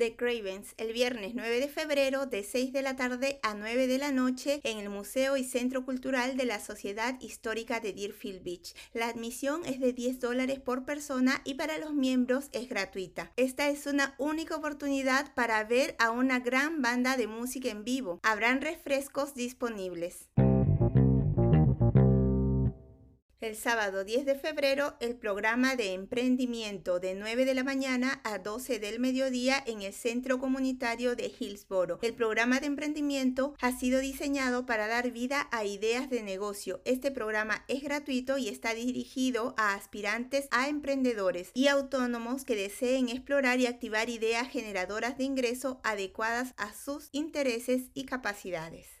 The Cravens el viernes 9 de febrero de 6 de la tarde a 9 de la noche en el Museo y Centro Cultural de la Sociedad Histórica de Deerfield Beach. La admisión es de 10 dólares por persona y para los miembros es gratuita. Esta es una única oportunidad para ver a una gran banda de música en vivo. Habrán refrescos disponibles. El sábado 10 de febrero, el programa de emprendimiento de 9 de la mañana a 12 del mediodía en el Centro Comunitario de Hillsboro. El programa de emprendimiento ha sido diseñado para dar vida a ideas de negocio. Este programa es gratuito y está dirigido a aspirantes a emprendedores y autónomos que deseen explorar y activar ideas generadoras de ingreso adecuadas a sus intereses y capacidades.